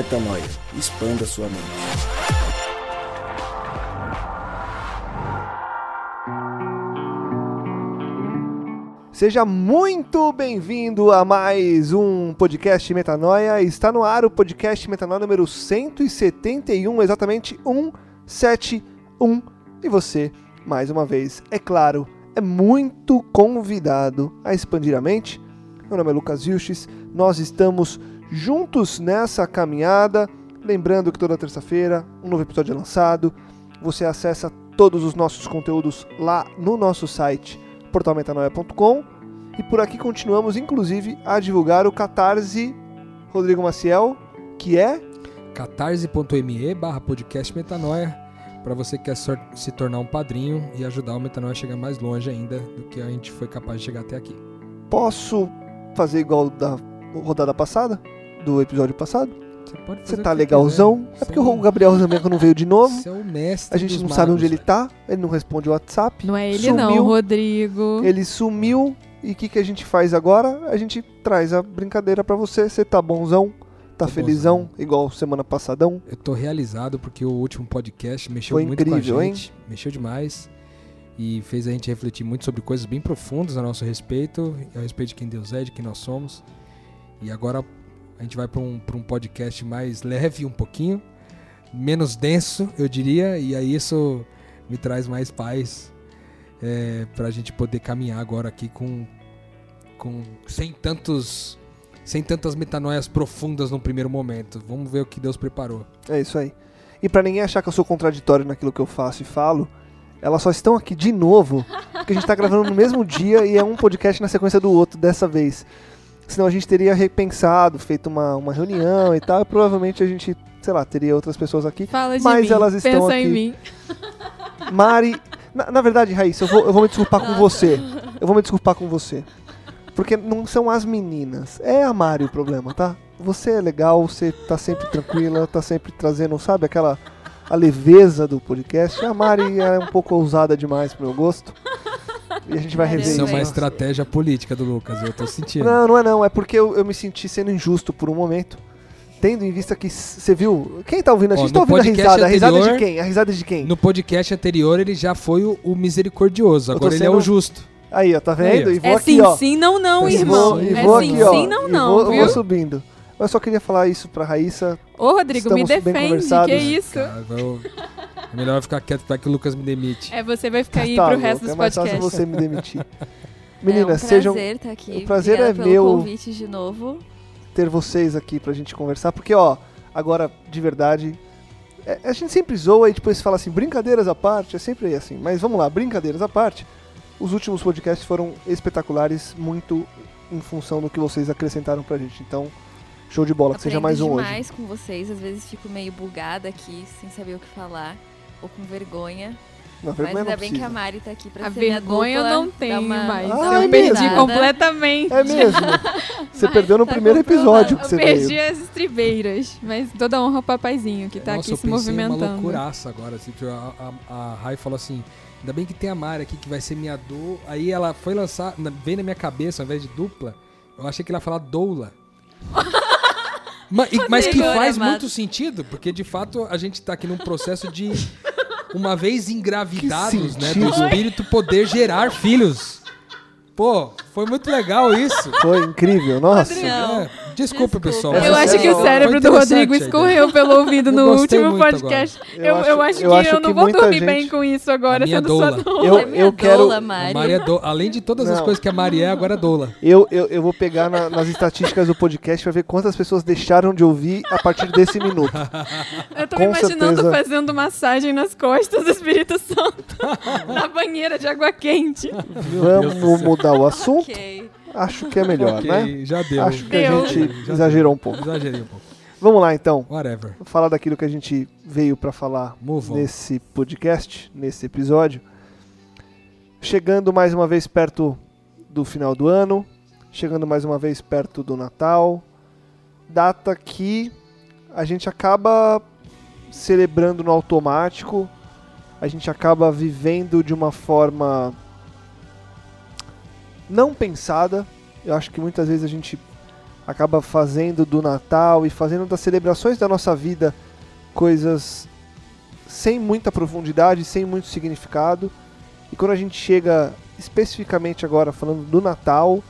Metanoia. Expanda sua mente. Seja muito bem-vindo a mais um podcast Metanoia. Está no ar o podcast Metanoia número 171, exatamente 171. E você, mais uma vez, é claro, é muito convidado a expandir a mente. Meu nome é Lucas Vilches, nós estamos juntos nessa caminhada. Lembrando que toda terça-feira um novo episódio é lançado. Você acessa todos os nossos conteúdos lá no nosso site portalmetanoia.com e por aqui continuamos inclusive a divulgar o Catarse Rodrigo Maciel, que é catarse.me barra podcast metanoia para você que quer se tornar um padrinho e ajudar o Metanoia a chegar mais longe ainda do que a gente foi capaz de chegar até aqui. Posso fazer igual da rodada passada? Do episódio passado? Você pode Você tá legalzão? É porque o Gabriel Zamenco não veio de novo. Você é o mestre A gente dos não sabe onde magos, ele tá, ele não responde o WhatsApp. Não é ele Sumiu. não, Rodrigo. Ele sumiu e o que, que a gente faz agora? A gente traz a brincadeira pra você. Você tá bonzão? Tá Tô felizão? bonzão. Igual semana passadão? Eu tô realizado porque o último podcast mexeu Foi muito incrível, com a hein? gente, mexeu demais e fez a gente refletir muito sobre coisas bem profundas a nosso respeito, a respeito de quem Deus é, de quem nós somos. E agora a gente vai para um, um podcast mais leve um pouquinho, menos denso, eu diria, e aí isso me traz mais paz é, para a gente poder caminhar agora aqui com, com sem tantos sem tantas metanoias profundas no primeiro momento. Vamos ver o que Deus preparou. É isso aí. E pra ninguém achar que eu sou contraditório naquilo que eu faço e falo, elas só estão aqui de novo, porque a gente tá gravando no mesmo dia e é um podcast na sequência do outro dessa vez. Senão a gente teria repensado, feito uma, uma reunião e tal, e provavelmente a gente, sei lá, teria outras pessoas aqui. Fala de Mas mim. elas estão Pensa aqui. em mim. Mari. Na, na verdade, Raíssa, eu vou, eu vou me desculpar com você. Eu vou me desculpar com você. Porque não são as meninas. É a Mari o problema, tá? Você é legal, você tá sempre tranquila, tá sempre trazendo, sabe, aquela a leveza do podcast. A Mari é um pouco ousada demais pro meu gosto. E a gente vai rever. Isso é uma estratégia política do Lucas, eu tô sentindo. Não, não é não. É porque eu, eu me senti sendo injusto por um momento. Tendo em vista que você viu. Quem tá ouvindo? A Ó, gente no tá ouvindo a podcast risada. A risada de anterior- quem? A risada de quem? No podcast anterior ele já foi o, o misericordioso, agora ele é sendo- o justo. Aí, ó, tá vendo? Aí, ó. E vou É aqui, sim, ó. sim, não, não, E irmão. vou, e é vou sim, aqui, ó. sim, não, e não, vou, eu viu? vou subindo. Eu só queria falar isso pra Raíssa. Ô, Rodrigo, me Estamos bem defende, que isso? Cara, eu- é melhor eu ficar quieto para que o Lucas me demite. É, você vai ficar aí Tá pro louco, resto é dos mais fácil podcasts. você me demitir. é Meninas, um sejam prazer estar aqui. o prazer Obrigada é pelo meu. convite de novo. ter vocês aqui pra gente conversar, porque ó, agora de verdade, é- a gente sempre zoa e depois fala assim, brincadeiras à parte, é sempre assim. Mas vamos lá, brincadeiras à parte. Os últimos podcasts foram espetaculares, muito em função do que vocês acrescentaram pra gente. Então, show de bola, que seja mais um hoje. demais com vocês. Às vezes fico meio bugada aqui, sem saber o que falar. Ou com vergonha. Não, Mas ainda não bem que a. Mari tá aqui pra A ser minha vergonha dupla, não dar tem uma- mais. dar Ah, uma é eu perdi mesmo? completamente. É mesmo. Você Mas perdeu no tá primeiro episódio que Eu você perdi veio. as estribeiras. Mas toda honra ao papaizinho que tá Nossa, aqui eu se pensei uma movimentando. loucuraça agora. Assim, tipo, a, a, a Rai falou assim: ainda bem que tem a Mari aqui que vai ser minha dor. Aí ela foi lançar, na- veio na minha cabeça, ao invés de dupla, eu achei que ela ia falar doula. Ma- e- mas que faz amado. muito sentido, porque de fato a gente tá aqui num processo de, uma vez engravidados, né, do espírito poder gerar filhos. Pô, foi muito legal isso. Foi incrível, nossa. Não. É, desculpa, Desculpa. pessoal. Eu acho que é- o foi cérebro do Rodrigo escorreu pelo ouvido no último podcast. Eu Eu, eu acho- acho, eu que acho eu não que vou dormir gente- bem com isso agora, A minha sendo doula. sua doula. Eu, é minha eu quero. doula, A Mari. Mari é do- Além de todas as Não. coisas que a Mari é, agora é doula. Eu, eu, eu vou pegar na- nas estatísticas do podcast pra ver quantas pessoas deixaram de ouvir a partir desse minuto. Eu tô Com me imaginando certeza. fazendo massagem nas costas do Espírito Santo. na banheira de água quente. Vamos mudar o assunto? Acho que é melhor, Ok, né? já deu. Acho que Deu. a gente Já exagerou um pouco. Exagerei um pouco. Vamos lá então. Whatever. Falar daquilo que a gente veio pra falar Move on. nesse podcast, nesse episódio. Chegando mais uma vez perto do final do ano, chegando mais uma vez perto do Natal, data que a gente acaba celebrando no automático, a gente acaba vivendo de uma forma não pensada. Eu acho que muitas vezes a gente acaba fazendo do Natal e fazendo das celebrações da nossa vida coisas sem muita profundidade, sem muito significado. E quando a gente chega especificamente agora falando do Natal,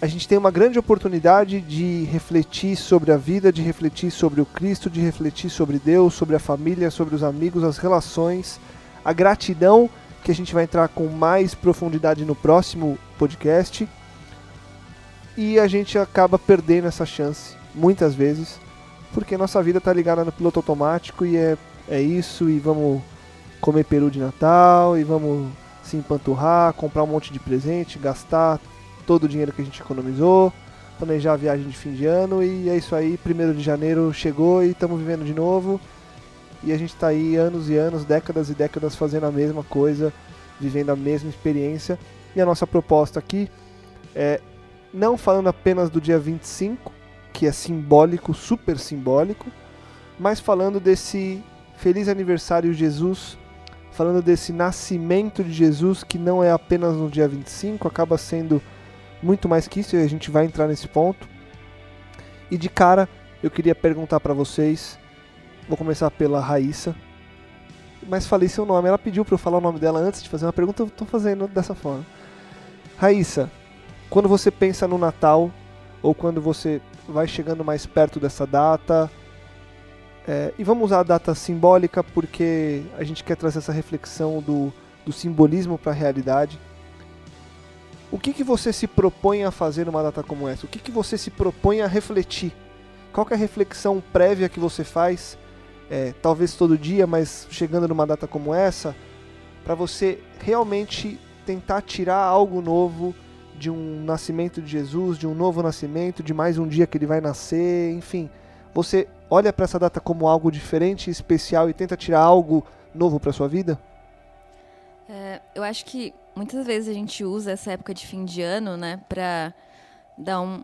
a gente tem uma grande oportunidade de refletir sobre a vida, de refletir sobre o Cristo, de refletir sobre Deus, sobre a família, sobre os amigos, as relações, a gratidão, que a gente vai entrar com mais profundidade no próximo podcast. E a gente acaba perdendo essa chance, muitas vezes, porque nossa vida está ligada no piloto automático e é, é isso, e vamos comer peru de Natal, e vamos se empanturrar, comprar um monte de presente, gastar todo o dinheiro que a gente economizou, planejar a viagem de fim de ano e é isso aí, primeiro de janeiro chegou e estamos vivendo de novo. E a gente está aí anos e anos, décadas e décadas fazendo a mesma coisa, vivendo a mesma experiência. E a nossa proposta aqui é não falando apenas do dia 25, que é simbólico, super simbólico, mas falando desse feliz aniversário Jesus, falando desse nascimento de Jesus que não é apenas no dia 25, acaba sendo muito mais que isso e a gente vai entrar nesse ponto. E de cara, eu queria perguntar para vocês, vou começar pela Raíssa, mas falei seu nome, ela pediu para eu falar o nome dela antes de fazer uma pergunta, eu tô fazendo dessa forma. Raíssa, quando você pensa no Natal, ou quando você vai chegando mais perto dessa data, é, e vamos usar a data simbólica porque a gente quer trazer essa reflexão do, do simbolismo para a realidade. O que, que você se propõe a fazer numa data como essa? O que, que você se propõe a refletir? Qual é a reflexão prévia que você faz, é, talvez todo dia, mas chegando numa data como essa, para você realmente tentar tirar algo novo de um nascimento de Jesus, de um novo nascimento, de mais um dia que ele vai nascer, enfim. Você olha para essa data como algo diferente, especial e tenta tirar algo novo para sua vida? É, eu acho que muitas vezes a gente usa essa época de fim de ano, né, para dar um,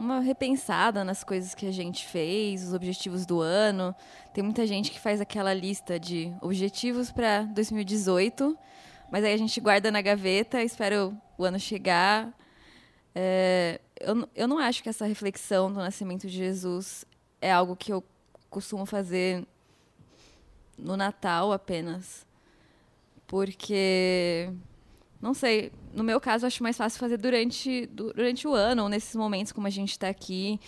uma repensada nas coisas que a gente fez, os objetivos do ano. Tem muita gente que faz aquela lista de objetivos para 2018, mas aí a gente guarda na gaveta, espera o, ano chegar. É, eu, eu não acho que essa reflexão do nascimento de Jesus é algo que eu costumo fazer no Natal apenas. Porque não sei, no meu caso, acho mais fácil fazer durante, durante o ano, ou nesses momentos como a gente está aqui,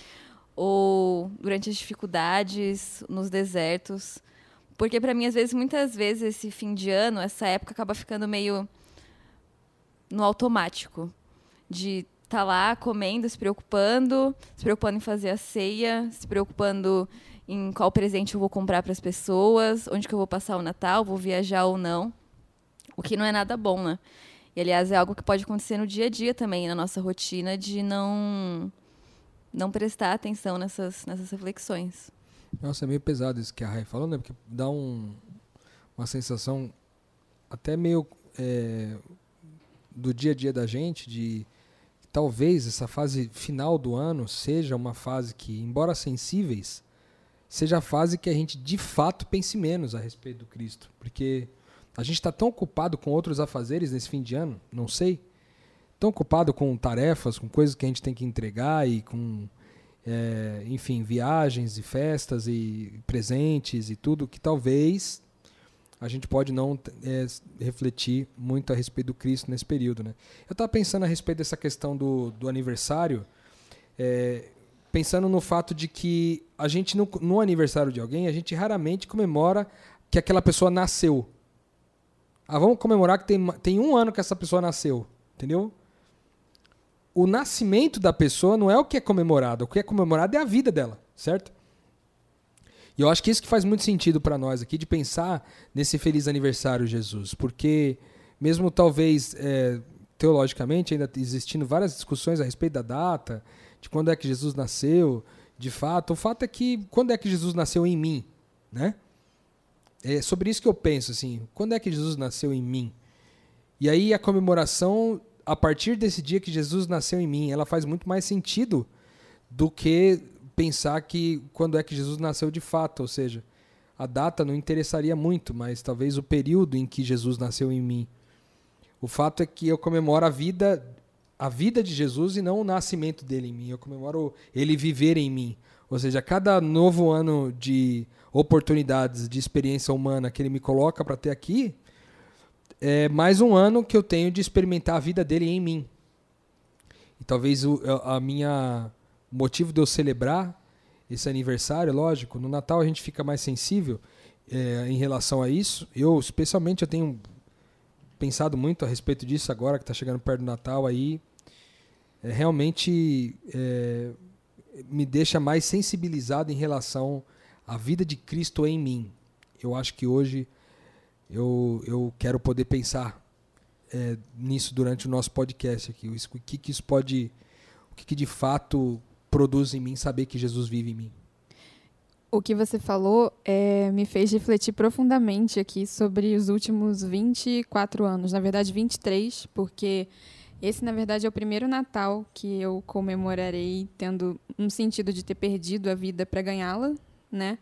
ou durante as dificuldades, nos desertos. Porque, para mim, às vezes, muitas vezes, esse fim de ano, essa época acaba ficando meio no automático. De estar tá lá comendo, se preocupando, se preocupando em fazer a ceia, se preocupando em qual presente eu vou comprar para as pessoas, onde que eu vou passar o Natal, vou viajar ou não. O que não é nada bom, né? E, aliás, é algo que pode acontecer no dia a dia também, na nossa rotina, de não, não prestar atenção nessas, nessas reflexões. Nossa, é meio pesado isso que a Rai falou, né? Porque dá um, uma sensação até meio é, do dia a dia da gente, de talvez essa fase final do ano seja uma fase que, embora sensíveis, seja a fase que a gente de fato pense menos a respeito do Cristo. Porque a gente está tão ocupado com outros afazeres nesse fim de ano, não sei. Tão ocupado com tarefas, com coisas que a gente tem que entregar e com, é, enfim, viagens e festas e presentes e tudo, que talvez a gente pode não é, refletir muito a respeito do Cristo nesse período. Né? Eu estava pensando a respeito dessa questão do, do aniversário, é, pensando no fato de que a gente, no, no aniversário de alguém, a gente raramente comemora que aquela pessoa nasceu. Ah, vamos comemorar que tem, tem um ano que essa pessoa nasceu. Entendeu? O nascimento da pessoa não é o que é comemorado. O que é comemorado é a vida dela, certo? E eu acho que isso que faz muito sentido para nós aqui, de pensar nesse feliz aniversário, Jesus. Porque, mesmo talvez é, teologicamente, ainda existindo várias discussões a respeito da data, de quando é que Jesus nasceu, de fato, o fato é que quando é que Jesus nasceu em mim, né? É sobre isso que eu penso, assim, quando é que Jesus nasceu em mim? E aí a comemoração, a partir desse dia que Jesus nasceu em mim, ela faz muito mais sentido do que pensar que quando é que Jesus nasceu de fato, ou seja, a data não interessaria muito, mas talvez o período em que Jesus nasceu em mim. O fato é que eu comemoro a vida a vida de Jesus e não o nascimento dele em mim. Eu comemoro ele viver em mim. Ou seja, cada novo ano de oportunidades, de experiência humana que ele me coloca para ter aqui, é mais um ano que eu tenho de experimentar a vida dele em mim. E talvez o a minha motivo de eu celebrar esse aniversário, lógico, no Natal a gente fica mais sensível é, em relação a isso. Eu, especialmente, eu tenho pensado muito a respeito disso agora que está chegando perto do Natal aí. É, realmente é, me deixa mais sensibilizado em relação à vida de Cristo em mim. Eu acho que hoje eu, eu quero poder pensar é, nisso durante o nosso podcast aqui. O que, que isso pode. O que, que de fato produz em mim saber que Jesus vive em mim. O que você falou é, me fez refletir profundamente aqui sobre os últimos 24 anos, na verdade 23, porque esse, na verdade, é o primeiro Natal que eu comemorarei tendo um sentido de ter perdido a vida para ganhá-la, né?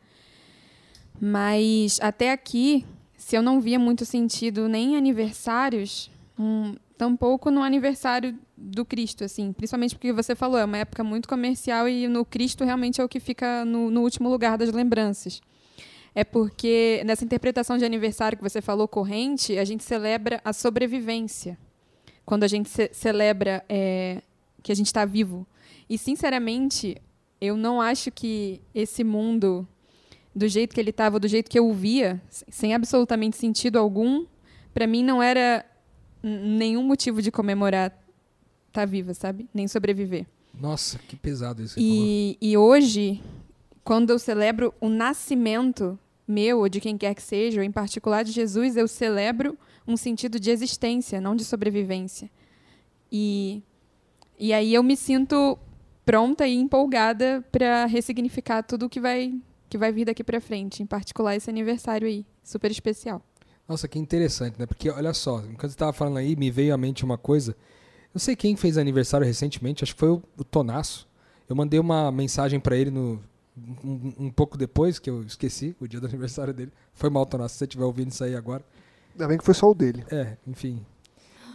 Mas até aqui, se eu não via muito sentido nem em aniversários, um, tampouco no aniversário do Cristo, assim, principalmente porque você falou, é uma época muito comercial e no Cristo realmente é o que fica no, no último lugar das lembranças. É porque nessa interpretação de aniversário que você falou corrente, a gente celebra a sobrevivência. Quando a gente ce celebra é, que a gente está vivo. E, sinceramente, eu não acho que esse mundo, do jeito que ele estava, do jeito que eu o via, sem absolutamente sentido algum, para mim não era nenhum motivo de comemorar estar tá viva, sabe? Nem sobreviver. Nossa, que pesado isso. E, e hoje, quando eu celebro o nascimento meu ou de quem quer que seja, ou em particular de Jesus, eu celebro um sentido de existência, não de sobrevivência. E, e aí eu me sinto pronta e empolgada para ressignificar tudo que vai que vai vir daqui para frente, em particular esse aniversário aí, super especial. Nossa, que interessante, né? Porque olha só, enquanto você estava falando aí, me veio à mente uma coisa. Eu sei quem fez aniversário recentemente, acho que foi o, o Tonasso. Eu mandei uma mensagem para ele no um, um, pouco depois, que eu esqueci, o dia do aniversário dele. Foi mal, Tonasso, se você estiver ouvindo isso aí agora. Ainda bem que foi só o dele. É, enfim.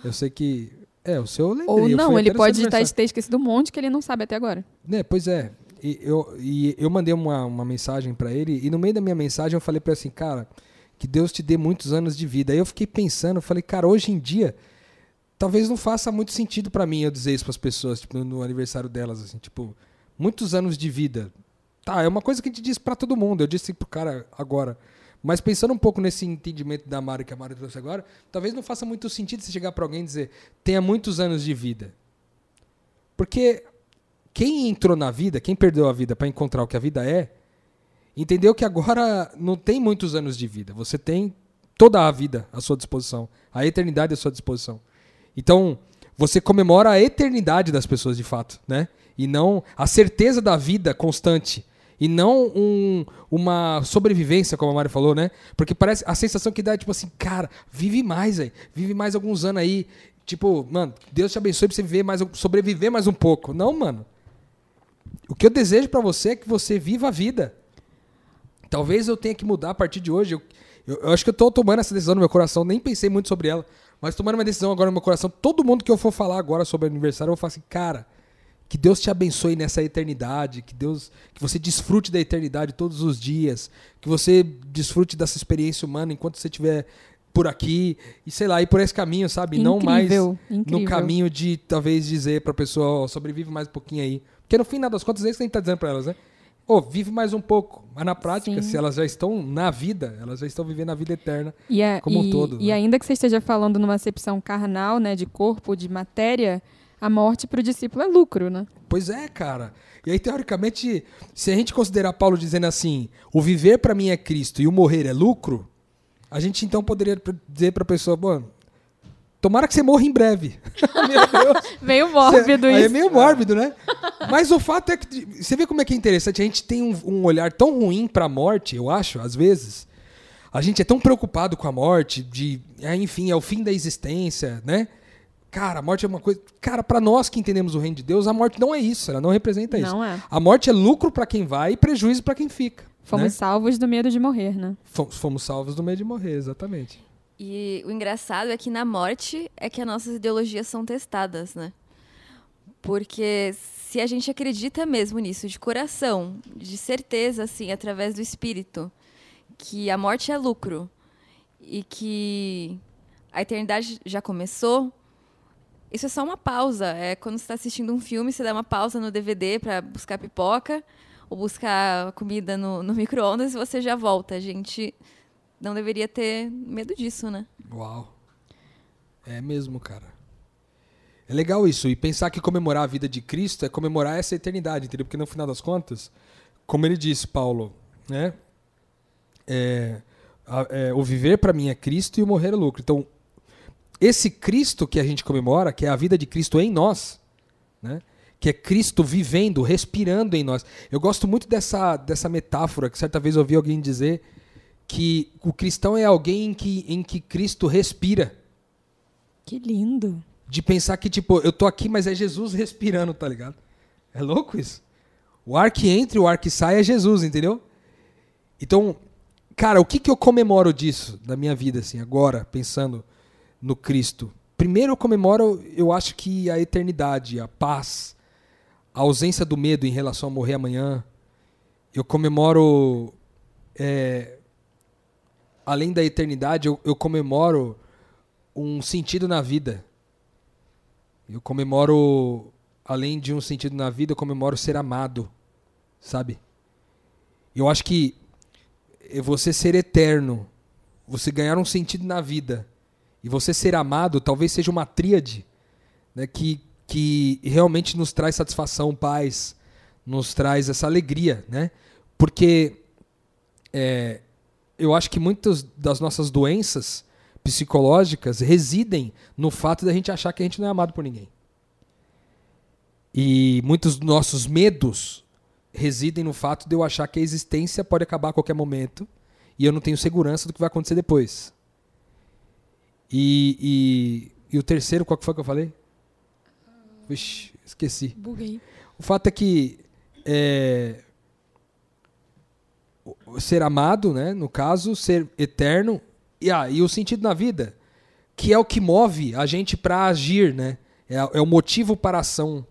Eu sei que. É, o seu eu Ou não, ele pode estar, ter esquecido um monte que ele não sabe até agora. É, pois é. E eu, e eu mandei uma, uma mensagem para ele, e no meio da minha mensagem eu falei para ele assim, cara, que Deus te dê muitos anos de vida. Aí eu fiquei pensando, eu falei, cara, hoje em dia, talvez não faça muito sentido para mim eu dizer isso para as pessoas, tipo, no aniversário delas, assim, tipo, muitos anos de vida. Tá, é uma coisa que a gente diz para todo mundo. Eu disse pro cara agora. Mas pensando um pouco nesse entendimento da Mari que a Mari trouxe agora, talvez não faça muito sentido você chegar para alguém e dizer tenha muitos anos de vida. Porque quem entrou na vida, quem perdeu a vida para encontrar o que a vida é, entendeu que agora não tem muitos anos de vida. Você tem toda a vida à sua disposição, a eternidade à sua disposição. Então, você comemora a eternidade das pessoas de fato, né? E não a certeza da vida constante. E não um, uma sobrevivência, como a Mari falou, né? Porque parece a sensação que dá é tipo assim, cara, vive mais aí, vive mais alguns anos aí. Tipo, mano, Deus te abençoe pra você viver mais, sobreviver mais um pouco. Não, mano. O que eu desejo para você é que você viva a vida. Talvez eu tenha que mudar a partir de hoje. Eu, eu, eu acho que eu estou tomando essa decisão no meu coração, nem pensei muito sobre ela, mas tomando uma decisão agora no meu coração. Todo mundo que eu for falar agora sobre aniversário, eu vou falar assim, cara, que Deus te abençoe nessa eternidade, que Deus, que você desfrute da eternidade todos os dias, que você desfrute dessa experiência humana enquanto você estiver por aqui e sei lá, ir por esse caminho, sabe? Incrível, Não mais incrível. no caminho de talvez dizer para a pessoa, oh, sobrevive mais um pouquinho aí. Porque no fim das contas é isso que a gente tá dizendo para elas, né? oh, vive mais um pouco. Mas na prática, Sim. se elas já estão na vida, elas já estão vivendo a vida eterna e é, como e, um todo. E né? ainda que você esteja falando numa acepção carnal, né, de corpo, de matéria, a morte para o discípulo é lucro, né? Pois é, cara. E aí, teoricamente, se a gente considerar Paulo dizendo assim, o viver para mim é Cristo e o morrer é lucro, a gente então poderia dizer para a pessoa, bom, Tomara que você morra em breve. Meio mórbido isso. Aí é meio mórbido, né? Mas o fato é que. Você vê como é que é interessante? A gente tem um, um olhar tão ruim para a morte, eu acho, às vezes. A gente é tão preocupado com a morte, de. É, enfim, é o fim da existência, né? Cara, a morte é uma coisa. Cara, para nós que entendemos o reino de Deus, a morte não é isso, ela não representa isso. Não é. A morte é lucro para quem vai e prejuízo para quem fica. Fomos né? salvos do medo de morrer, né? Fomos salvos do medo de morrer, exatamente. E o engraçado é que na morte é que as nossas ideologias são testadas, né? Porque se a gente acredita mesmo nisso, de coração, de certeza, assim, através do espírito, que a morte é lucro e que a eternidade já começou, isso é só uma pausa. É quando você está assistindo um filme, você dá uma pausa no DVD para buscar pipoca ou buscar comida no, no micro-ondas e você já volta. A gente não deveria ter medo disso, né? Uau. É mesmo, cara. É legal isso. E pensar que comemorar a vida de Cristo é comemorar essa eternidade, entendeu? Porque no final das contas, como ele disse, Paulo, né? É, a, é, o viver para mim é Cristo e o morrer é lucro. Então, esse Cristo que a gente comemora, que é a vida de Cristo em nós, né? que é Cristo vivendo, respirando em nós. Eu gosto muito dessa, dessa metáfora que certa vez ouvi alguém dizer que o cristão é alguém em que, em que Cristo respira. Que lindo. De pensar que, tipo, eu tô aqui, mas é Jesus respirando, tá ligado? É louco isso? O ar que entra e o ar que sai é Jesus, entendeu? Então, cara, o que, que eu comemoro disso na minha vida, assim, agora, pensando no Cristo? Primeiro eu comemoro, eu acho que a eternidade, a paz, a ausência do medo em relação a morrer amanhã. Eu comemoro, é, além da eternidade, eu, eu comemoro um sentido na vida. Eu comemoro, além de um sentido na vida, eu comemoro ser amado, sabe? Eu acho que você ser eterno, você ganhar um sentido na vida e você ser amado, talvez seja uma tríade né, que, que realmente nos traz satisfação, paz, nos traz essa alegria, né? Porque é, eu acho que muitas das nossas doenças psicológicas residem no fato da gente achar que a gente não é amado por ninguém. E muitos dos nossos medos residem no fato de eu achar que a existência pode acabar a qualquer momento e eu não tenho segurança do que vai acontecer depois. E, e, e o terceiro, qual que foi que eu falei? Vixe, esqueci. Buguei. O fato é que é, ser amado, né, no caso, ser eterno, e, ah, e o sentido na vida, que é o que move a gente para agir, né? É, é, o motivo para a ação.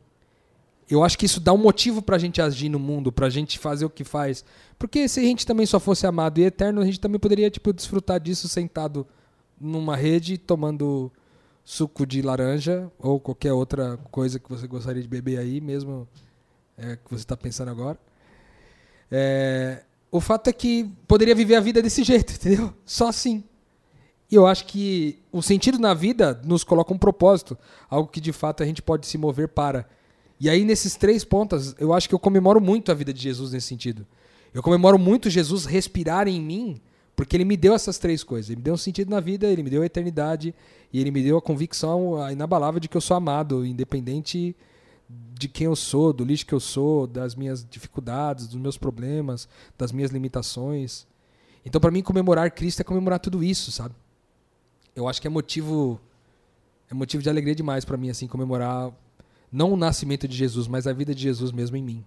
Eu acho que isso dá um motivo para a gente agir no mundo, para a gente fazer o que faz. Porque se a gente também só fosse amado e eterno, a gente também poderia tipo desfrutar disso sentado numa rede tomando suco de laranja ou qualquer outra coisa que você gostaria de beber aí, mesmo é, que você está pensando agora. É, o fato é que poderia viver a vida desse jeito, entendeu? Só assim. E eu acho que o sentido na vida nos coloca um propósito, algo que de fato a gente pode se mover para. E aí, nesses três pontos, eu acho que eu comemoro muito a vida de Jesus nesse sentido. Eu comemoro muito Jesus respirar em mim, porque ele me deu essas três coisas. Ele me deu um sentido na vida, ele me deu a eternidade, e ele me deu a convicção inabalável de que eu sou amado, independente de quem eu sou, do lixo que eu sou, das minhas dificuldades, dos meus problemas, das minhas limitações. Então, para mim, comemorar Cristo é comemorar tudo isso, sabe? eu acho que é motivo é motivo de alegria demais para mim assim comemorar não o nascimento de Jesus, mas a vida de Jesus mesmo em mim.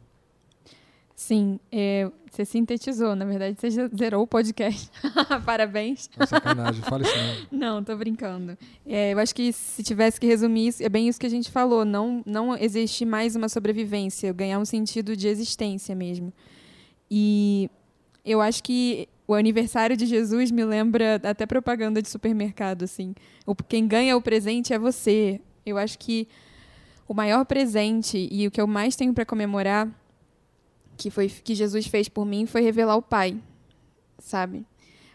Sim, é, você sintetizou, na verdade você já zerou o podcast. Parabéns. É sacanagem, fala isso não. Não, tô brincando. É, eu acho que se tivesse que resumir isso, é bem isso que a gente falou, não, não existe mais uma sobrevivência, ganhar um sentido de existência mesmo. E eu acho que o aniversário de Jesus me lembra até propaganda de supermercado, assim. Quem ganha o presente é você. Eu acho que o maior presente e o que eu mais tenho para comemorar que foi que Jesus fez por mim foi revelar o Pai, sabe?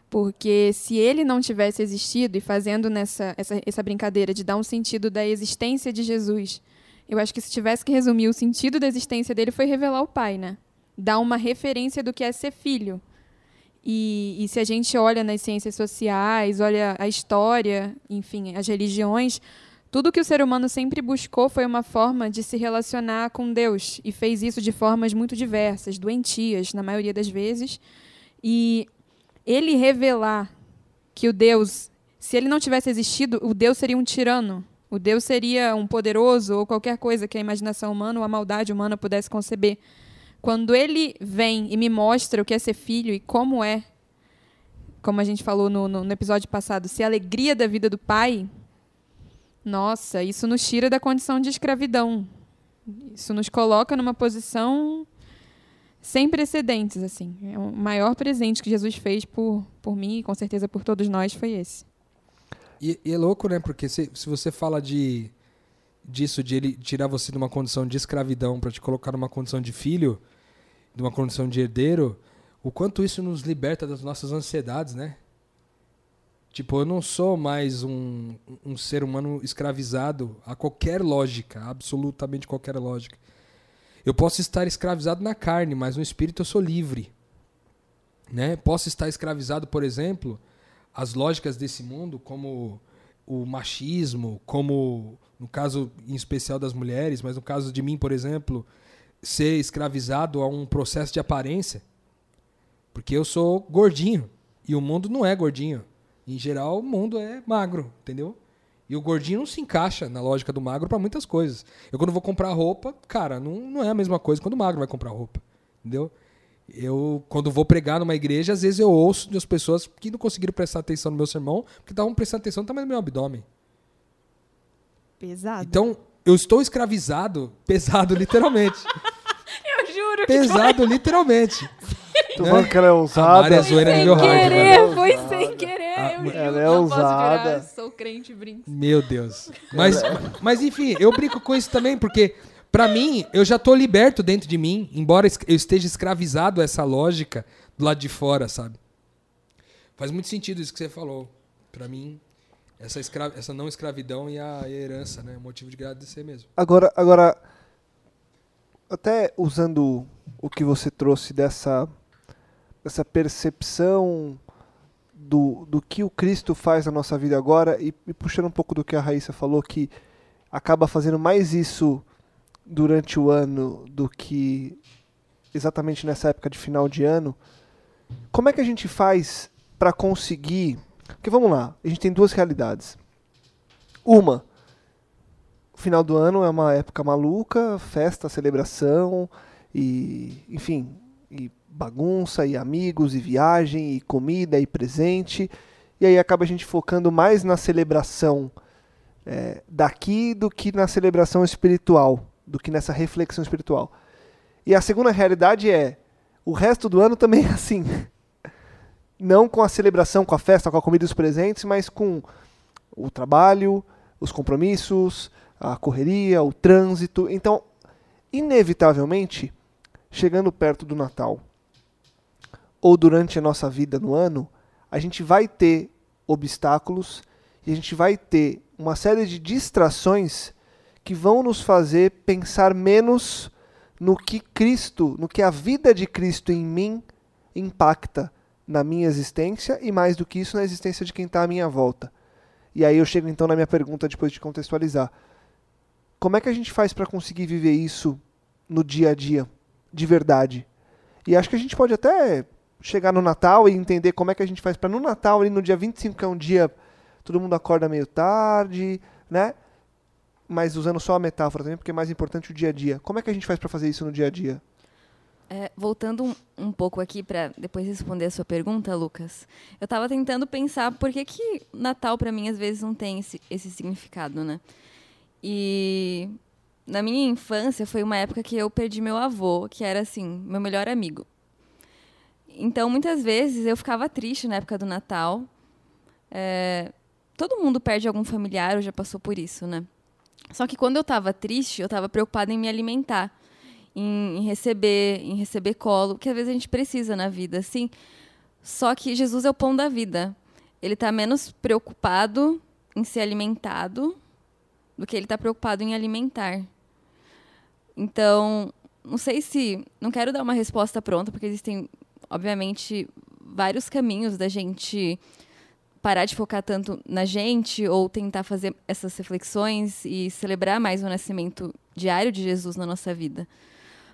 Porque se ele não tivesse existido e fazendo nessa essa, essa brincadeira de dar um sentido da existência de Jesus, eu acho que se tivesse que resumir o sentido da existência dele foi revelar o Pai, né? Dar uma referência do que é ser filho e, e, se a gente olha nas ciências sociais, olha a história, enfim, as religiões, tudo que o ser humano sempre buscou foi uma forma de se relacionar com Deus e fez isso de formas muito diversas, doentias, na maioria das vezes. E ele revelar que o Deus, se ele não tivesse existido, o Deus seria um tirano. O Deus seria um poderoso ou qualquer coisa que a imaginação humana ou a maldade humana pudesse conceber. Quando ele vem e me mostra o que é ser filho e como é, como a gente falou no, no, no episódio passado, se a alegria da vida do pai, nossa, isso nos tira da condição de escravidão. Isso nos coloca numa posição sem precedentes, assim. É o maior presente que Jesus fez por, por mim e com certeza por todos nós foi esse. E, e é louco, né? Porque se, se você fala de disso, de ele tirar você de uma condição de escravidão para te colocar numa condição de filho, de uma condição de herdeiro, o quanto isso nos liberta das nossas ansiedades, né? Tipo, eu não sou mais um, um ser humano escravizado a qualquer lógica, absolutamente qualquer lógica. Eu posso estar escravizado na carne, mas no espírito eu sou livre. Né? Posso estar escravizado, por exemplo, às lógicas desse mundo, como o machismo, como no caso em especial das mulheres, mas no caso de mim, por exemplo, ser escravizado a um processo de aparência. Porque eu sou gordinho e o mundo não é gordinho. Em geral, o mundo é magro, entendeu? E o gordinho não se encaixa na lógica do magro para muitas coisas. Eu, quando vou comprar roupa, cara, não, não é a mesma coisa quando o magro vai comprar roupa, entendeu? Eu, quando vou pregar numa igreja, às vezes eu ouço das pessoas que não conseguiram prestar atenção no meu sermão, porque estavam prestando atenção no tamanho do meu abdômen. Pesado. Então, eu estou escravizado, pesado literalmente. Eu juro pesado literalmente. Tô Né? que ela é A ousada. Mari é zoeira mano. foi sem querer. Ah, eu juro, ela é não posso jurar, ousada. eu sou crente, brinco. Meu Deus. Mas, mas enfim, eu brinco com isso também, porque pra mim, eu já tô liberto dentro de mim, embora eu esteja escravizado a essa lógica do lado de fora, sabe? Faz muito sentido isso que você falou. Pra mim, essa, escra essa não escravidão e a herança, né? O motivo de agradecer mesmo. Agora, agora, até usando o que você trouxe dessa, dessa percepção do, do que o Cristo faz na nossa vida agora e, e puxando um pouco do que a Raíssa falou, que acaba fazendo mais isso durante o ano do que exatamente nessa época de final de ano, como é que a gente faz para conseguir. Porque vamos lá, a gente tem duas realidades. Uma, o final do ano é uma época maluca, festa, celebração e, enfim, e bagunça e amigos e viagem e comida e presente. E aí acaba a gente focando mais na celebração é, daqui do que na celebração espiritual, do que nessa reflexão espiritual. E a segunda realidade é o resto do ano também é assim. Não com a celebração, com a festa, com a comida e os presentes, mas com o trabalho, os compromissos, a correria, o trânsito. Então, inevitavelmente, chegando perto do Natal ou durante a nossa vida no ano, a gente vai ter obstáculos e a gente vai ter uma série de distrações que vão nos fazer pensar menos no que Cristo, no que a vida de Cristo em mim impacta na minha existência e mais do que isso na existência de quem está à minha volta. E aí eu chego então na minha pergunta depois de contextualizar. Como é que a gente faz para conseguir viver isso no dia a dia, de verdade? E acho que a gente pode até chegar no Natal e entender como é que a gente faz para no Natal, ali no dia 25, que é um dia todo mundo acorda meio tarde, né? Mas usando só a metáfora também, porque é mais importante o dia a dia. Como é que a gente faz para fazer isso no dia a dia? É, voltando um, um pouco aqui para depois responder a sua pergunta, Lucas. Eu estava tentando pensar por que, que Natal para mim às vezes não tem esse, esse significado, né? E na minha infância foi uma época que eu perdi meu avô, que era assim, meu melhor amigo. Então muitas vezes eu ficava triste na época do Natal. É, todo mundo perde algum familiar ou já passou por isso, né? Só que quando eu estava triste, eu estava preocupada em me alimentar em, em receber, em receber colo, que às vezes a gente precisa na vida, assim. Só que Jesus é o pão da vida. Ele está menos preocupado em ser alimentado do que ele está preocupado em alimentar. Então, não sei se. Não quero dar uma resposta pronta, porque existem, obviamente, vários caminhos da gente parar de focar tanto na gente ou tentar fazer essas reflexões e celebrar mais o nascimento diário de Jesus na nossa vida.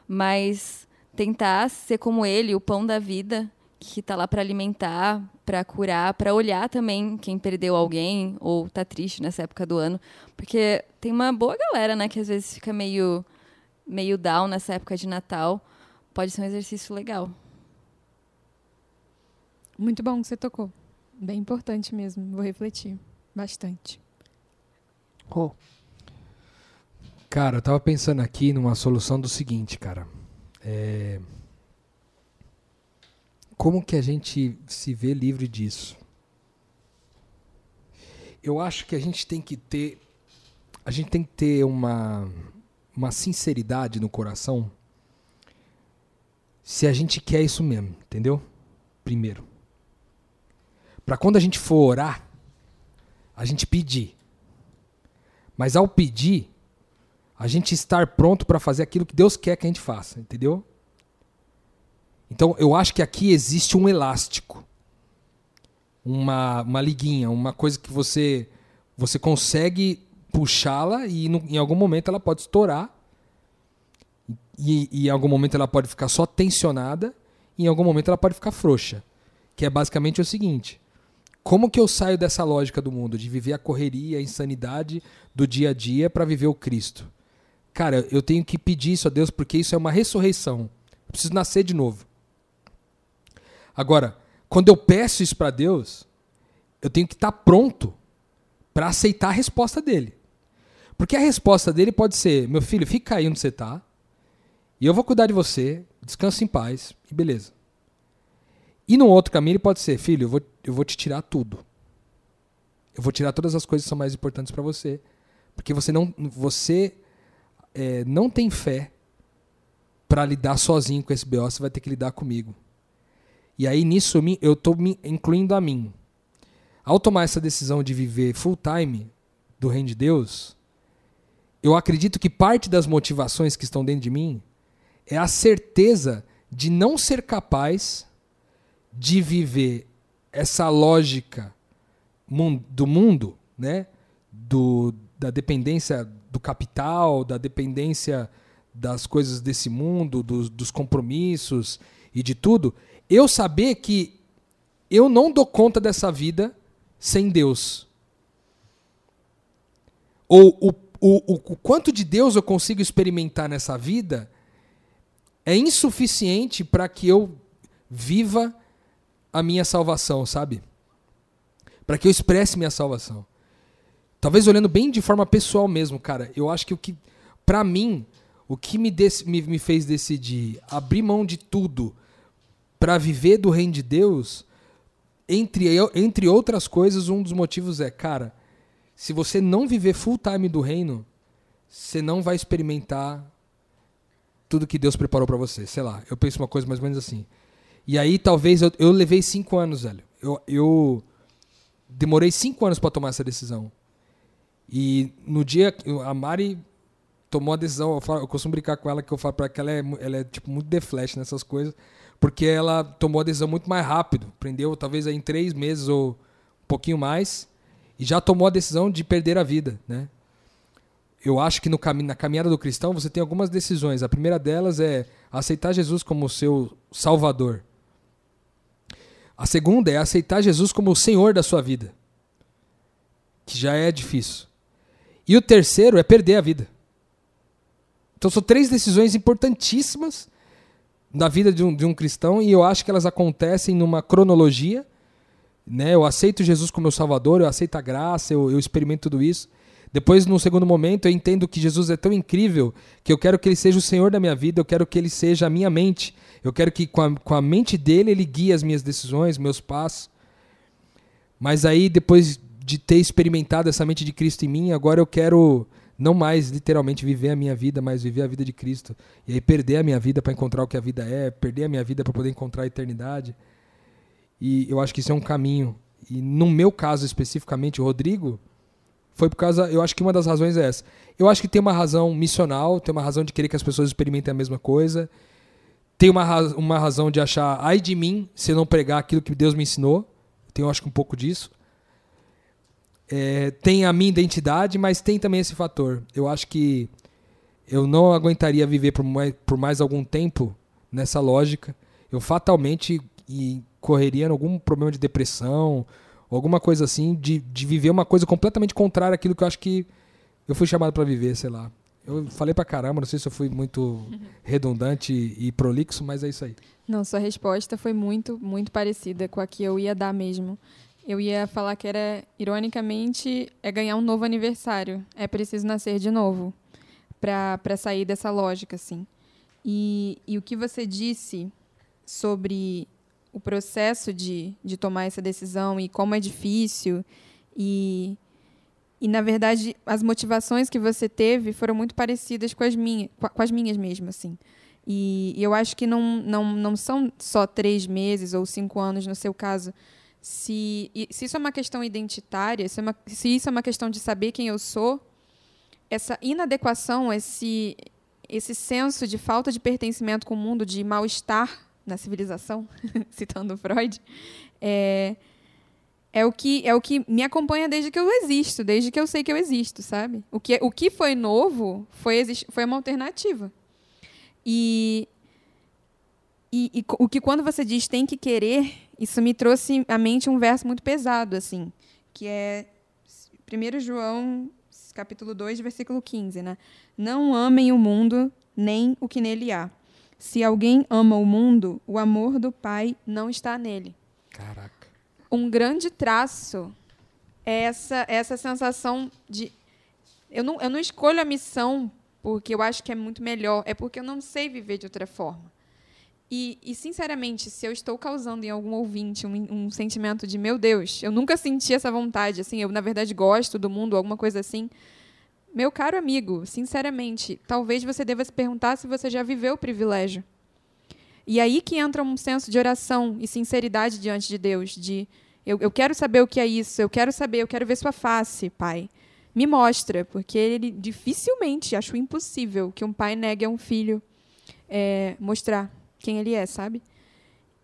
Mas tentar ser como ele, o pão da vida, que está lá para alimentar, para curar, para olhar também quem perdeu alguém ou está triste nessa época do ano, porque tem uma boa galera, né, que às vezes fica meio meio down nessa época de Natal. Pode ser um exercício legal. Muito bom que você tocou. Bem importante mesmo. Vou refletir bastante. Oh, Cara, eu tava pensando aqui numa solução do seguinte, cara. É... Como que a gente se vê livre disso? Eu acho que a gente tem que ter. A gente tem que ter uma, uma sinceridade no coração se a gente quer isso mesmo, entendeu? Primeiro. Para quando a gente for orar, a gente pedir. Mas ao pedir, a gente estar pronto para fazer aquilo que Deus quer que a gente faça, entendeu? Então eu acho que aqui existe um elástico, uma, uma liguinha, uma coisa que você você consegue puxá-la e no, em algum momento ela pode estourar. E, e em algum momento ela pode ficar só tensionada. E em algum momento ela pode ficar frouxa, que é basicamente o seguinte: como que eu saio dessa lógica do mundo de viver a correria, a insanidade do dia a dia para viver o Cristo? Cara, eu tenho que pedir isso a Deus porque isso é uma ressurreição. Eu preciso nascer de novo. Agora, quando eu peço isso para Deus, eu tenho que estar tá pronto para aceitar a resposta dele. Porque a resposta dele pode ser: meu filho, fica aí onde você está, e eu vou cuidar de você, descansa em paz, e beleza. E no outro caminho ele pode ser: filho, eu vou, eu vou te tirar tudo. Eu vou tirar todas as coisas que são mais importantes para você. Porque você não, você é, não tem fé para lidar sozinho com esse BO, você vai ter que lidar comigo. E aí nisso eu estou me incluindo a mim. Ao tomar essa decisão de viver full time do reino de Deus, eu acredito que parte das motivações que estão dentro de mim é a certeza de não ser capaz de viver essa lógica do mundo, né? Do, da dependência do capital, da dependência das coisas desse mundo, dos, dos compromissos e de tudo, eu saber que eu não dou conta dessa vida sem Deus. Ou o, o, o, quanto de Deus eu consigo experimentar nessa vida é insuficiente para que eu viva a minha salvação, sabe? Para que eu expresse minha salvação. Talvez olhando bem de forma pessoal mesmo, cara. Eu acho que o que, para mim, o que me, me, me fez decidir abrir mão de tudo para viver do reino de Deus, entre, entre outras coisas, um dos motivos é, cara, se você não viver full time do reino, você não vai experimentar tudo que Deus preparou para você. Sei lá, eu penso uma coisa mais ou menos assim. E aí, talvez, eu, eu levei cinco anos, velho. Eu, eu demorei cinco anos para tomar essa decisão. E no dia a Mari tomou a decisão, eu, falo, eu costumo brincar com ela que eu falo para que ela é, ela é tipo muito de flash nessas coisas, porque ela tomou a decisão muito mais rápido, prendeu talvez em três meses ou um pouquinho mais e já tomou a decisão de perder a vida, né? Eu acho que no cami na caminhada do cristão você tem algumas decisões. A primeira delas é aceitar Jesus como seu Salvador. A segunda é aceitar Jesus como o Senhor da sua vida, que já é difícil. E o terceiro é perder a vida. Então são três decisões importantíssimas na vida de um, de um cristão e eu acho que elas acontecem numa cronologia. Né? Eu aceito Jesus como meu Salvador, eu aceito a graça, eu, eu experimento tudo isso. Depois, no segundo momento, eu entendo que Jesus é tão incrível que eu quero que ele seja o Senhor da minha vida, eu quero que ele seja a minha mente. Eu quero que com a, com a mente dele ele guie as minhas decisões, meus passos. Mas aí, depois de ter experimentado essa mente de Cristo em mim, agora eu quero não mais literalmente viver a minha vida, mas viver a vida de Cristo. E aí perder a minha vida para encontrar o que a vida é, perder a minha vida para poder encontrar a eternidade. E eu acho que isso é um caminho. E no meu caso especificamente, o Rodrigo, foi por causa, eu acho que uma das razões é essa. Eu acho que tem uma razão missional, tem uma razão de querer que as pessoas experimentem a mesma coisa. Tem uma, uma razão de achar, ai de mim, se eu não pregar aquilo que Deus me ensinou. Tem, eu acho que um pouco disso é, tem a minha identidade, mas tem também esse fator. Eu acho que eu não aguentaria viver por mais, por mais algum tempo nessa lógica. Eu fatalmente correria em algum problema de depressão, alguma coisa assim, de, de viver uma coisa completamente contrária àquilo que eu acho que eu fui chamado para viver, sei lá. Eu falei pra caramba, não sei se eu fui muito redundante e prolixo, mas é isso aí. Não, sua resposta foi muito, muito parecida com a que eu ia dar mesmo. Eu ia falar que era, ironicamente, é ganhar um novo aniversário. É preciso nascer de novo. para sair dessa lógica, assim. E, e o que você disse sobre o processo de, de tomar essa decisão e como é difícil. E e na verdade as motivações que você teve foram muito parecidas com as minhas com as minhas mesmo assim. E, e eu acho que não, não não são só três meses ou cinco anos no seu caso. Se se isso é uma questão identitária se, é uma, se isso é uma questão de saber quem eu sou essa inadequação esse esse senso de falta de pertencimento com o mundo de mal estar na civilização, citando Freud, é, é o que é o que me acompanha desde que eu existo, desde que eu sei que eu existo, sabe? O que o que foi novo foi foi uma alternativa. E, e, e o que quando você diz tem que querer, isso me trouxe à mente um verso muito pesado assim, que é 1 João capítulo 2, versículo 15, né? Não amem o mundo nem o que nele há. Se alguém ama o mundo, o amor do Pai não está nele. Caraca. Um grande traço é essa, essa sensação de. Eu não, eu não escolho a missão porque eu acho que é muito melhor, é porque eu não sei viver de outra forma. E, e sinceramente, se eu estou causando em algum ouvinte um, um sentimento de meu Deus, eu nunca senti essa vontade, assim, eu na verdade gosto do mundo, alguma coisa assim, meu caro amigo, sinceramente, talvez você deva se perguntar se você já viveu o privilégio. E aí que entra um senso de oração e sinceridade diante de Deus, de eu, eu quero saber o que é isso, eu quero saber, eu quero ver sua face, pai. Me mostra, porque ele dificilmente, acho impossível que um pai negue a um filho é, mostrar quem ele é, sabe?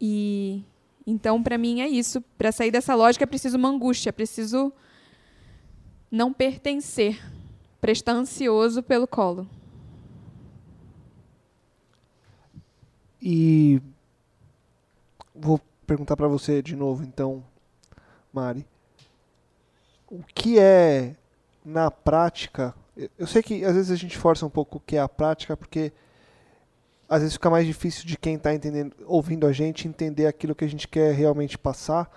E então, para mim, é isso. Para sair dessa lógica, é preciso uma angústia, é preciso não pertencer para estar ansioso pelo colo. E vou perguntar para você de novo, então, Mari. O que é, na prática, eu sei que às vezes a gente força um pouco o que é a prática, porque às vezes fica mais difícil de quem está ouvindo a gente entender aquilo que a gente quer realmente passar.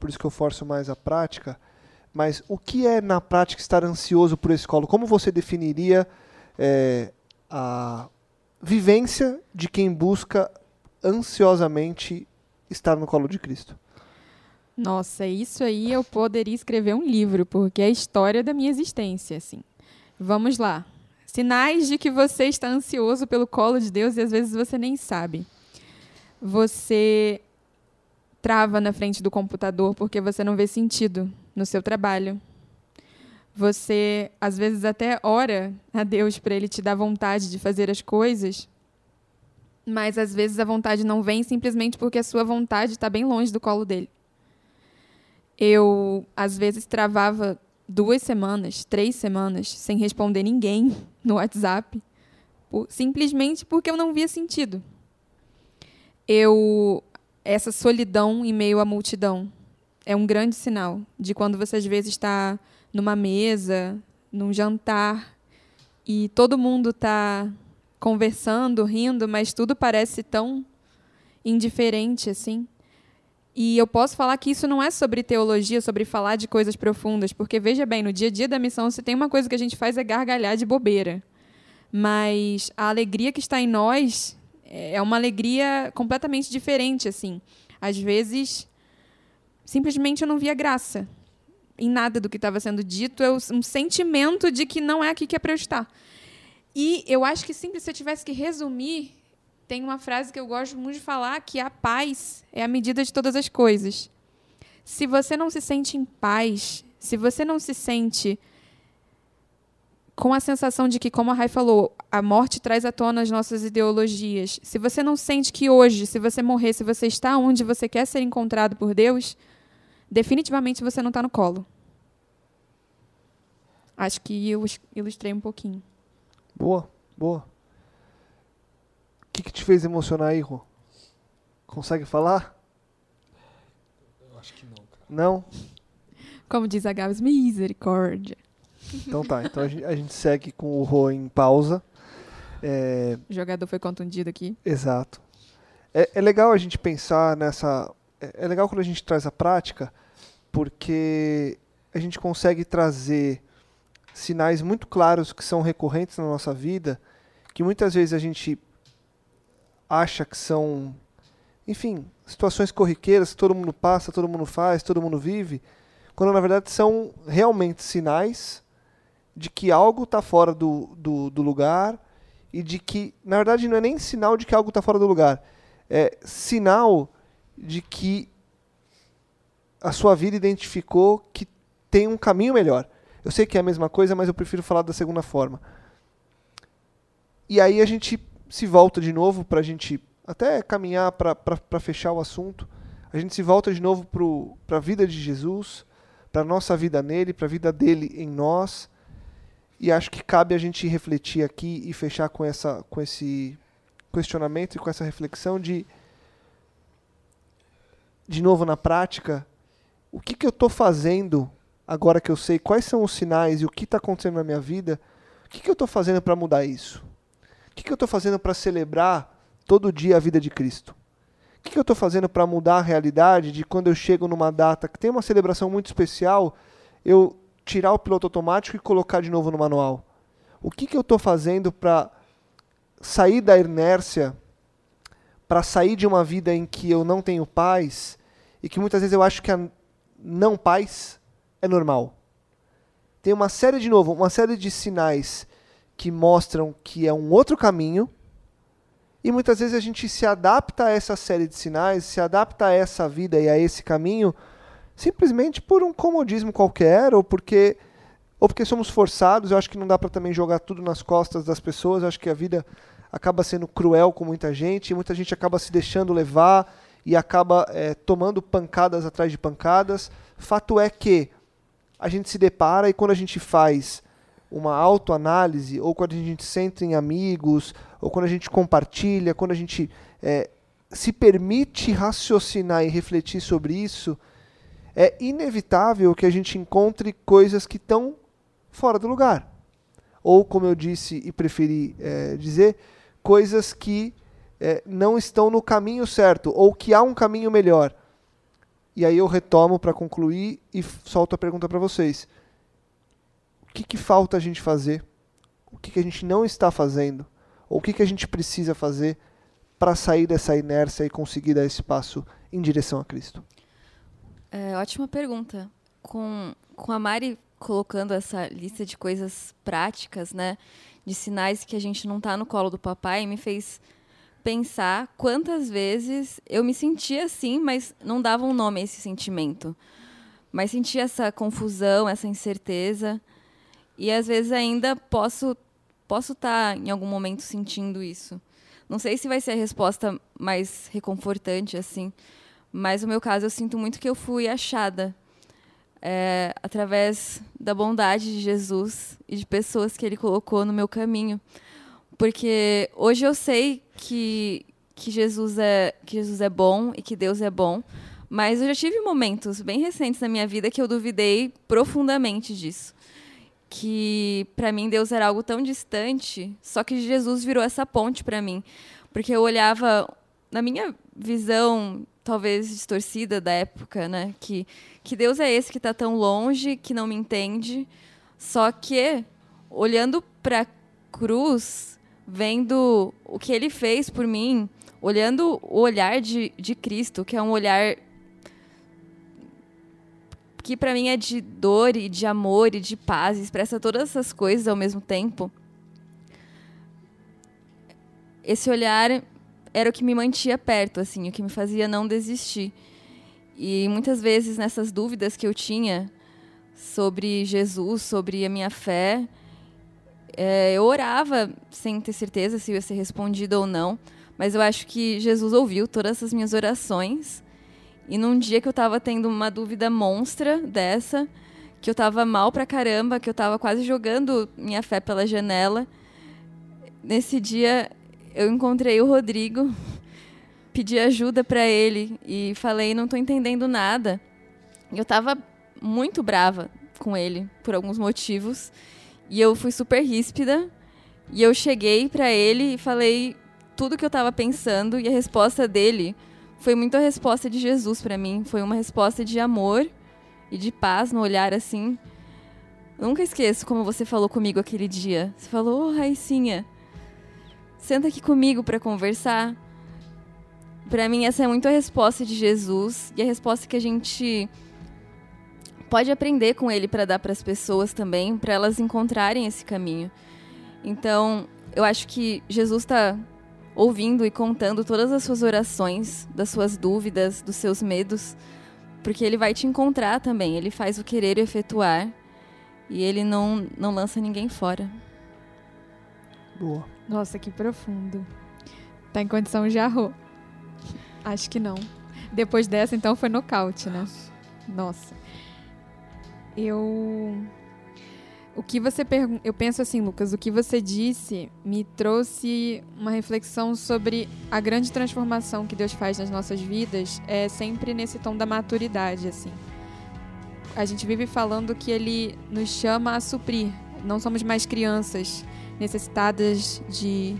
Por isso que eu forço mais a prática. Mas o que é, na prática, estar ansioso por esse colo? Como você definiria é, a vivência de quem busca ansiosamente estar no colo de Cristo? Nossa, isso aí eu poderia escrever um livro, porque é a história da minha existência, assim. Vamos lá. Sinais de que você está ansioso pelo colo de Deus e às vezes você nem sabe. Você trava na frente do computador porque você não vê sentido no seu trabalho. Você, às vezes, até ora a Deus para Ele te dar vontade de fazer as coisas, mas às vezes a vontade não vem simplesmente porque a sua vontade está bem longe do colo dele. Eu, às vezes, travava duas semanas, três semanas, sem responder ninguém no WhatsApp, simplesmente porque eu não via sentido. Eu essa solidão em meio à multidão é um grande sinal de quando você às vezes está numa mesa, num jantar e todo mundo está conversando, rindo, mas tudo parece tão indiferente assim. E eu posso falar que isso não é sobre teologia, sobre falar de coisas profundas, porque veja bem, no dia a dia da missão, se tem uma coisa que a gente faz é gargalhar de bobeira. Mas a alegria que está em nós é uma alegria completamente diferente, assim. Às vezes, simplesmente eu não via graça em nada do que estava sendo dito, é um sentimento de que não é aqui que é para eu estar. E eu acho que simples se eu tivesse que resumir, tem uma frase que eu gosto muito de falar, que a paz é a medida de todas as coisas. Se você não se sente em paz, se você não se sente com a sensação de que, como a Rai falou, a morte traz à tona as nossas ideologias. Se você não sente que hoje, se você morrer, se você está onde você quer ser encontrado por Deus, definitivamente você não está no colo. Acho que eu ilustrei um pouquinho. Boa, boa. O que, que te fez emocionar aí, Rô? Consegue falar? Eu acho que não, cara. Não? Como diz a Gabs, misericórdia. Então tá, então a gente, a gente segue com o Rô em pausa. É, O jogador foi contundido aqui. exato. É, é legal a gente pensar nessa. É, é legal quando a gente traz a prática, porque a gente consegue trazer sinais muito claros que são recorrentes na nossa vida, que muitas vezes a gente acha que são, enfim, situações corriqueiras que todo mundo passa, todo mundo faz, todo mundo vive, quando na verdade são realmente sinais de que algo está fora do, do, do, lugar e de que, na verdade, não é nem sinal de que algo está fora do lugar, é sinal de que a sua vida identificou que tem um caminho melhor. Eu sei que é a mesma coisa, mas eu prefiro falar da segunda forma. E aí a gente se volta de novo para a gente até caminhar para fechar o assunto. A gente se volta de novo para a vida de Jesus, para a nossa vida nele, para a vida dele em nós. E acho que cabe a gente refletir aqui e fechar com, essa, com esse questionamento e com essa reflexão de, de novo na prática, o que, que eu estou fazendo agora que eu sei quais são os sinais e o que está acontecendo na minha vida, o que, que eu estou fazendo para mudar isso? O que, que eu estou fazendo para celebrar todo dia a vida de Cristo? O que, que eu estou fazendo para mudar a realidade de quando eu chego numa data que tem uma celebração muito especial, eu tirar o piloto automático e colocar de novo no manual? O que, que eu estou fazendo para sair da inércia, para sair de uma vida em que eu não tenho paz e que muitas vezes eu acho que a não paz é normal? Tem uma série, de novo, uma série de sinais que mostram que é um outro caminho. E muitas vezes a gente se adapta a essa série de sinais, se adapta a essa vida e a esse caminho, simplesmente por um comodismo qualquer, ou porque, ou porque somos forçados. Eu acho que não dá para também jogar tudo nas costas das pessoas. Eu acho que a vida acaba sendo cruel com muita gente, e muita gente acaba se deixando levar e acaba é, tomando pancadas atrás de pancadas. Fato é que a gente se depara e quando a gente faz uma autoanálise, ou quando a gente senta em amigos, ou quando a gente compartilha, quando a gente é, se permite raciocinar e refletir sobre isso, é inevitável que a gente encontre coisas que estão fora do lugar. Ou, como eu disse e preferi é, dizer, coisas que é, não estão no caminho certo, ou que há um caminho melhor. E aí eu retomo para concluir e solto a pergunta para vocês que, que falta a gente fazer, o que, que a gente não está fazendo, ou o que, que a gente precisa fazer para sair dessa inércia e conseguir dar esse passo em direção a Cristo? É, ótima pergunta. Com, com a Mari colocando essa lista de coisas práticas, né, de sinais que a gente não está no colo do papai, me fez pensar quantas vezes eu me sentia assim, mas não dava um nome a esse sentimento. Mas sentia essa confusão, essa incerteza. E às vezes ainda posso posso estar tá, em algum momento sentindo isso. Não sei se vai ser a resposta mais reconfortante assim, mas no meu caso eu sinto muito que eu fui achada é, através da bondade de Jesus e de pessoas que Ele colocou no meu caminho, porque hoje eu sei que que Jesus é que Jesus é bom e que Deus é bom, mas eu já tive momentos bem recentes na minha vida que eu duvidei profundamente disso. Que para mim Deus era algo tão distante, só que Jesus virou essa ponte para mim, porque eu olhava na minha visão talvez distorcida da época, né, que que Deus é esse que está tão longe, que não me entende, só que olhando para a cruz, vendo o que ele fez por mim, olhando o olhar de, de Cristo, que é um olhar que para mim é de dor e de amor e de paz, expressa todas essas coisas ao mesmo tempo. Esse olhar era o que me mantia perto, assim, o que me fazia não desistir. E muitas vezes nessas dúvidas que eu tinha sobre Jesus, sobre a minha fé, é, eu orava sem ter certeza se ia ser respondida ou não, mas eu acho que Jesus ouviu todas essas minhas orações e num dia que eu tava tendo uma dúvida monstra dessa, que eu tava mal pra caramba, que eu tava quase jogando minha fé pela janela, nesse dia eu encontrei o Rodrigo, pedi ajuda para ele e falei, não tô entendendo nada. Eu tava muito brava com ele por alguns motivos, e eu fui super ríspida, e eu cheguei para ele e falei tudo que eu tava pensando e a resposta dele foi muito a resposta de Jesus para mim. Foi uma resposta de amor e de paz no olhar assim. Nunca esqueço como você falou comigo aquele dia. Você falou, oh, Raicinha, senta aqui comigo para conversar. Para mim, essa é muito a resposta de Jesus e a resposta que a gente pode aprender com ele para dar para as pessoas também, para elas encontrarem esse caminho. Então, eu acho que Jesus está ouvindo e contando todas as suas orações, das suas dúvidas, dos seus medos, porque ele vai te encontrar também. Ele faz o querer e efetuar e ele não, não lança ninguém fora. Boa. Nossa, que profundo. Tá em condição de arro? Acho que não. Depois dessa, então, foi nocaute, né? Nossa. Eu. O que você pergunta. Eu penso assim, Lucas, o que você disse me trouxe uma reflexão sobre a grande transformação que Deus faz nas nossas vidas, é sempre nesse tom da maturidade, assim. A gente vive falando que ele nos chama a suprir. Não somos mais crianças necessitadas de,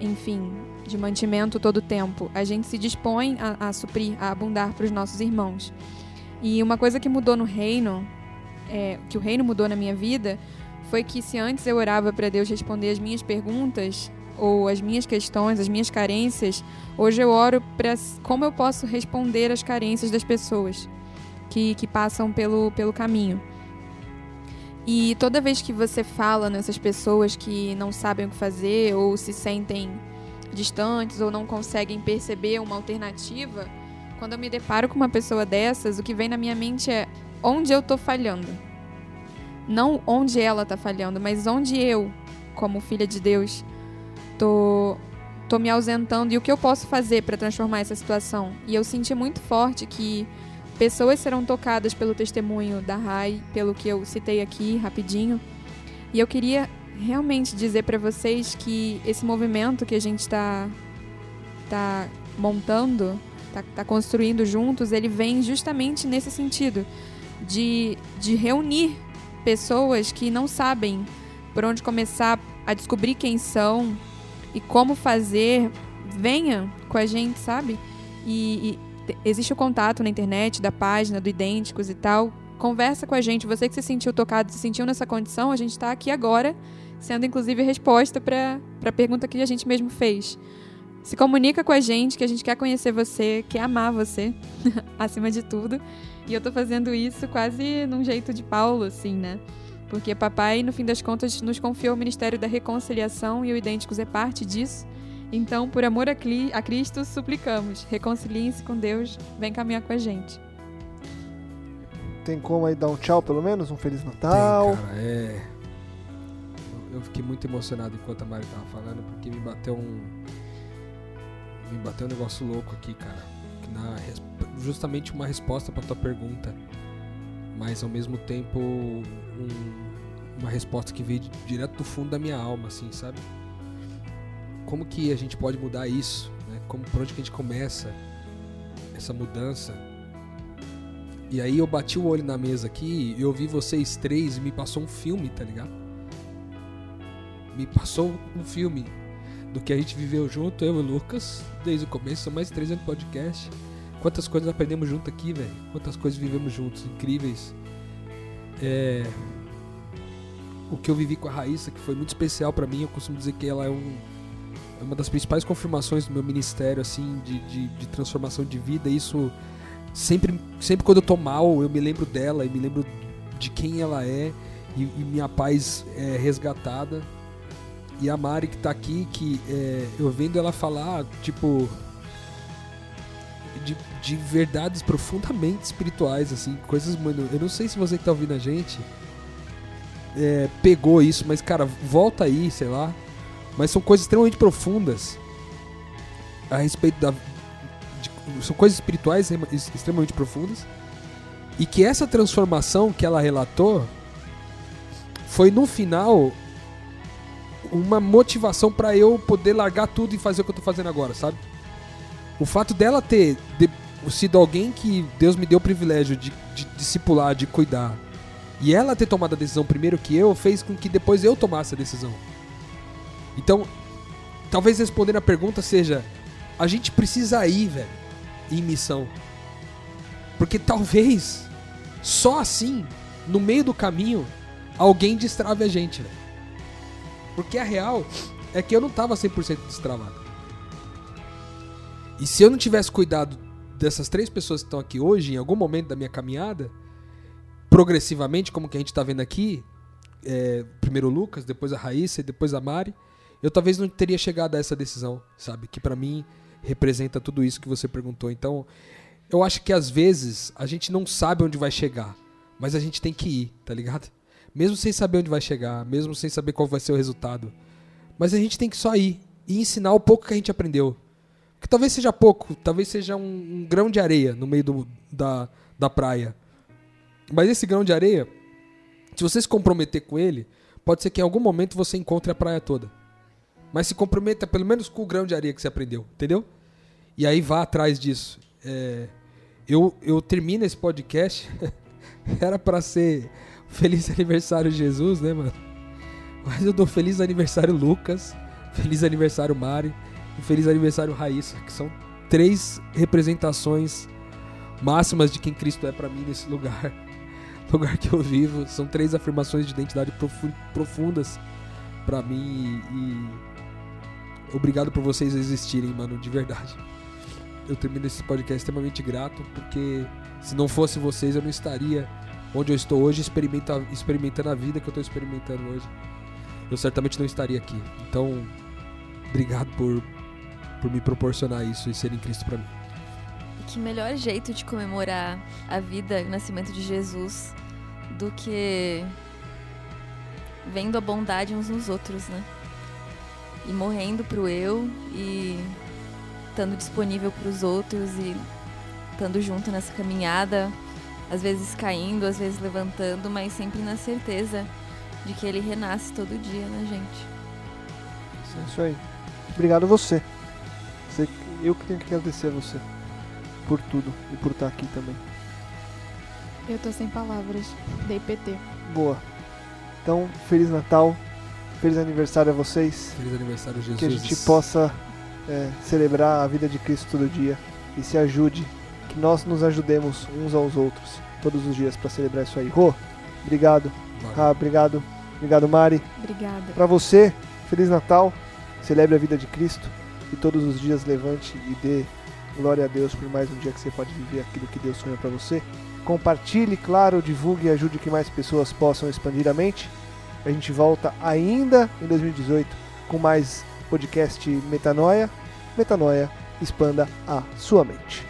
enfim, de mantimento todo o tempo. A gente se dispõe a, a suprir, a abundar para os nossos irmãos. E uma coisa que mudou no reino é, que o reino mudou na minha vida foi que se antes eu orava para Deus responder as minhas perguntas ou as minhas questões, as minhas carências, hoje eu oro para como eu posso responder às carências das pessoas que, que passam pelo, pelo caminho. E toda vez que você fala nessas pessoas que não sabem o que fazer ou se sentem distantes ou não conseguem perceber uma alternativa, quando eu me deparo com uma pessoa dessas, o que vem na minha mente é onde eu tô falhando. Não onde ela tá falhando, mas onde eu, como filha de Deus, tô tô me ausentando e o que eu posso fazer para transformar essa situação. E eu senti muito forte que pessoas serão tocadas pelo testemunho da Rai, pelo que eu citei aqui rapidinho. E eu queria realmente dizer para vocês que esse movimento que a gente está tá montando, está tá construindo juntos, ele vem justamente nesse sentido de, de reunir pessoas que não sabem por onde começar a descobrir quem são e como fazer, venha com a gente, sabe? E, existe o contato na internet da página do Idênticos e tal. Conversa com a gente. Você que se sentiu tocado, se sentiu nessa condição, a gente está aqui agora, sendo inclusive resposta para a pergunta que a gente mesmo fez. Se comunica com a gente, que a gente quer conhecer você, quer amar você, acima de tudo. E eu tô fazendo isso quase num jeito de Paulo, assim, né? Porque papai, no fim das contas, nos confiou o ministério da reconciliação e o Idênticos é parte disso. Então, por amor a, a Cristo, suplicamos, reconciliem-se com Deus, vem caminhar com a gente. Tem como aí dar um tchau, pelo menos? Um Feliz Natal? Tem, cara, é... Eu fiquei muito emocionado enquanto a Mari tava falando, porque me bateu um... Me bateu um negócio louco aqui, cara. Na justamente uma resposta para tua pergunta, mas ao mesmo tempo um, uma resposta que veio direto do fundo da minha alma, assim, sabe? Como que a gente pode mudar isso? Né? Como por onde que a gente começa essa mudança? E aí eu bati o olho na mesa aqui e eu vi vocês três e me passou um filme, tá ligado? Me passou um filme do que a gente viveu junto, eu e o Lucas, desde o começo, são mais três anos de podcast. Quantas coisas aprendemos junto aqui, velho. Quantas coisas vivemos juntos, incríveis. É... O que eu vivi com a Raíssa, que foi muito especial para mim, eu costumo dizer que ela é, um, uma das principais confirmações do meu ministério, assim, de, de, de transformação de vida. Isso sempre, sempre quando eu tô mal, eu me lembro dela e me lembro de quem ela é e, e minha paz é resgatada. E a Mari que tá aqui, que é, eu vendo ela falar, tipo, de, de verdades profundamente espirituais, assim, coisas, mano. Eu não sei se você que tá ouvindo a gente é, pegou isso, mas, cara, volta aí, sei lá. Mas são coisas extremamente profundas a respeito da. De, são coisas espirituais extremamente profundas. E que essa transformação que ela relatou foi no final uma motivação para eu poder largar tudo e fazer o que eu tô fazendo agora, sabe? O fato dela ter de, sido alguém que Deus me deu o privilégio de, de discipular, de cuidar, e ela ter tomado a decisão primeiro que eu, fez com que depois eu tomasse a decisão. Então, talvez respondendo a pergunta seja: a gente precisa ir, velho, em missão. Porque talvez só assim, no meio do caminho, alguém destrave a gente, velho. Porque a real é que eu não tava 100% destravado. E se eu não tivesse cuidado dessas três pessoas que estão aqui hoje, em algum momento da minha caminhada, progressivamente, como que a gente tá vendo aqui, é, primeiro o Lucas, depois a Raíssa e depois a Mari, eu talvez não teria chegado a essa decisão, sabe? Que pra mim representa tudo isso que você perguntou. Então, eu acho que às vezes a gente não sabe onde vai chegar, mas a gente tem que ir, tá ligado? Mesmo sem saber onde vai chegar, mesmo sem saber qual vai ser o resultado. Mas a gente tem que só ir e ensinar o pouco que a gente aprendeu. Que talvez seja pouco, talvez seja um, um grão de areia no meio do, da, da praia. Mas esse grão de areia, se você se comprometer com ele, pode ser que em algum momento você encontre a praia toda. Mas se comprometa pelo menos com o grão de areia que você aprendeu, entendeu? E aí vá atrás disso. É, eu, eu termino esse podcast. Era para ser Feliz aniversário Jesus, né, mano? Mas eu dou feliz aniversário Lucas, feliz aniversário Mari e feliz aniversário Raíssa, que são três representações máximas de quem Cristo é para mim nesse lugar. Lugar que eu vivo, são três afirmações de identidade profundas para mim e, e obrigado por vocês existirem, mano, de verdade. Eu termino esse podcast extremamente grato, porque se não fosse vocês eu não estaria onde eu estou hoje, experimenta, experimentando a vida que eu estou experimentando hoje. Eu certamente não estaria aqui. Então, obrigado por, por me proporcionar isso e ser em Cristo para mim. Que melhor jeito de comemorar a vida e o nascimento de Jesus do que vendo a bondade uns nos outros, né? E morrendo pro eu e estando disponível para os outros e estando junto nessa caminhada às vezes caindo, às vezes levantando, mas sempre na certeza de que ele renasce todo dia na gente. É isso aí. Obrigado a você. você. Eu que tenho que agradecer a você por tudo e por estar aqui também. Eu tô sem palavras. Dei PT. Boa. Então, Feliz Natal. Feliz aniversário a vocês. Feliz aniversário, Jesus. Que a gente possa é, celebrar a vida de Cristo todo dia e se ajude que nós nos ajudemos uns aos outros todos os dias para celebrar isso aí. Rô, obrigado. Ah, obrigado. Obrigado, Mari. Obrigada. Para você, Feliz Natal. Celebre a vida de Cristo e todos os dias levante e dê glória a Deus por mais um dia que você pode viver aquilo que Deus sonha para você. Compartilhe, claro, divulgue e ajude que mais pessoas possam expandir a mente. A gente volta ainda em 2018 com mais podcast Metanoia. Metanoia, expanda a sua mente.